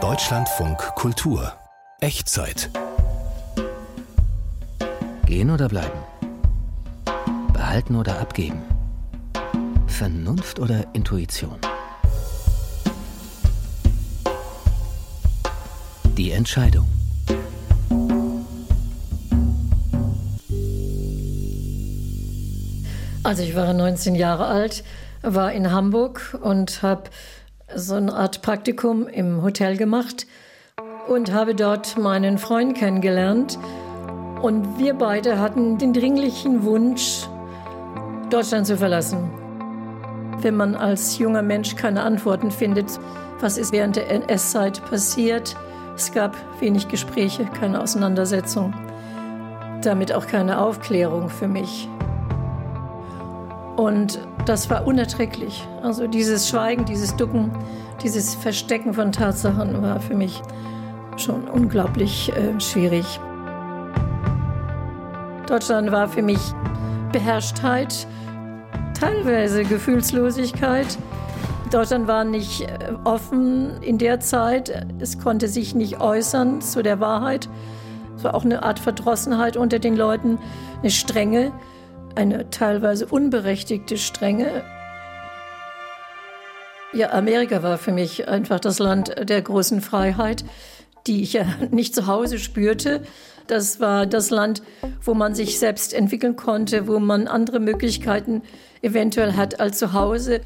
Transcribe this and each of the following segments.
Deutschlandfunk Kultur Echtzeit Gehen oder bleiben? Behalten oder abgeben? Vernunft oder Intuition? Die Entscheidung. Also ich war 19 Jahre alt, war in Hamburg und habe so eine Art Praktikum im Hotel gemacht und habe dort meinen Freund kennengelernt. Und wir beide hatten den dringlichen Wunsch, Deutschland zu verlassen. Wenn man als junger Mensch keine Antworten findet, was ist während der NS-Zeit passiert, es gab wenig Gespräche, keine Auseinandersetzung, damit auch keine Aufklärung für mich. Und das war unerträglich. Also dieses Schweigen, dieses Ducken, dieses Verstecken von Tatsachen war für mich schon unglaublich äh, schwierig. Deutschland war für mich Beherrschtheit, teilweise Gefühlslosigkeit. Deutschland war nicht äh, offen in der Zeit. Es konnte sich nicht äußern zu der Wahrheit. Es war auch eine Art Verdrossenheit unter den Leuten, eine Strenge, eine teilweise unberechtigte Strenge. Ja, Amerika war für mich einfach das Land der großen Freiheit, die ich ja nicht zu Hause spürte. Das war das Land, wo man sich selbst entwickeln konnte, wo man andere Möglichkeiten eventuell hat als zu Hause.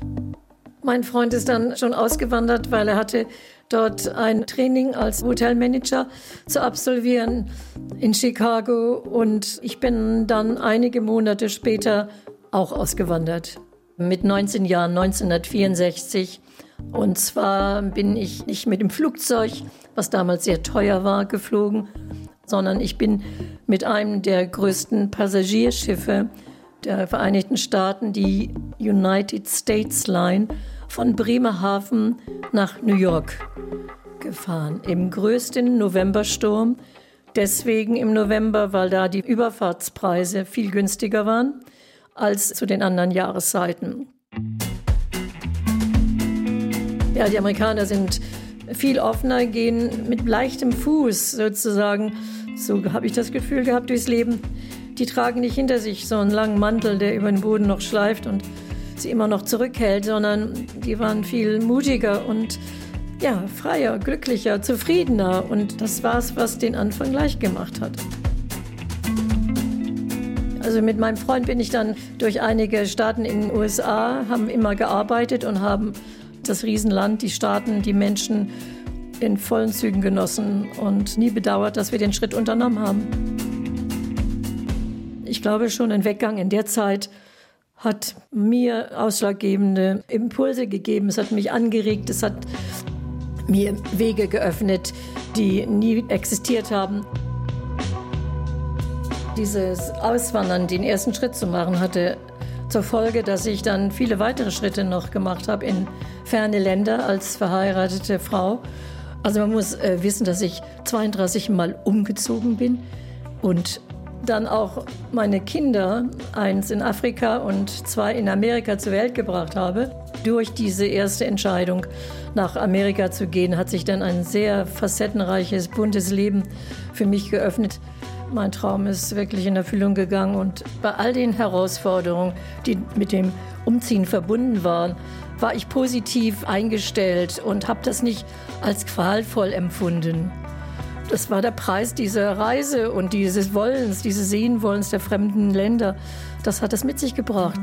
Mein Freund ist dann schon ausgewandert, weil er hatte dort ein Training als Hotelmanager zu absolvieren in Chicago und ich bin dann einige Monate später auch ausgewandert. Mit 19 Jahren, 1964. Und zwar bin ich nicht mit dem Flugzeug, was damals sehr teuer war, geflogen, sondern ich bin mit einem der größten Passagierschiffe der Vereinigten Staaten, die United States Line, von Bremerhaven nach New York gefahren. Im größten Novembersturm. Deswegen im November, weil da die Überfahrtspreise viel günstiger waren als zu den anderen Jahreszeiten. Ja, die Amerikaner sind viel offener, gehen mit leichtem Fuß sozusagen, so habe ich das Gefühl gehabt, durchs Leben. Die tragen nicht hinter sich so einen langen Mantel, der über den Boden noch schleift und sie immer noch zurückhält, sondern die waren viel mutiger und ja, freier, glücklicher, zufriedener. Und das war es, was den Anfang leicht gemacht hat. Also mit meinem Freund bin ich dann durch einige Staaten in den USA, haben immer gearbeitet und haben das Riesenland, die Staaten, die Menschen in vollen Zügen genossen und nie bedauert, dass wir den Schritt unternommen haben. Ich glaube schon, ein Weggang in der Zeit hat mir ausschlaggebende Impulse gegeben. Es hat mich angeregt, es hat mir Wege geöffnet, die nie existiert haben. Dieses Auswandern, den ersten Schritt zu machen, hatte zur Folge, dass ich dann viele weitere Schritte noch gemacht habe in ferne Länder als verheiratete Frau. Also man muss äh, wissen, dass ich 32 Mal umgezogen bin und dann auch meine Kinder, eins in Afrika und zwei in Amerika zur Welt gebracht habe. Durch diese erste Entscheidung, nach Amerika zu gehen, hat sich dann ein sehr facettenreiches, buntes Leben für mich geöffnet. Mein Traum ist wirklich in Erfüllung gegangen und bei all den Herausforderungen, die mit dem Umziehen verbunden waren, war ich positiv eingestellt und habe das nicht als qualvoll empfunden. Das war der Preis dieser Reise und dieses Wollens, dieses Sehenwollens der fremden Länder. Das hat es mit sich gebracht.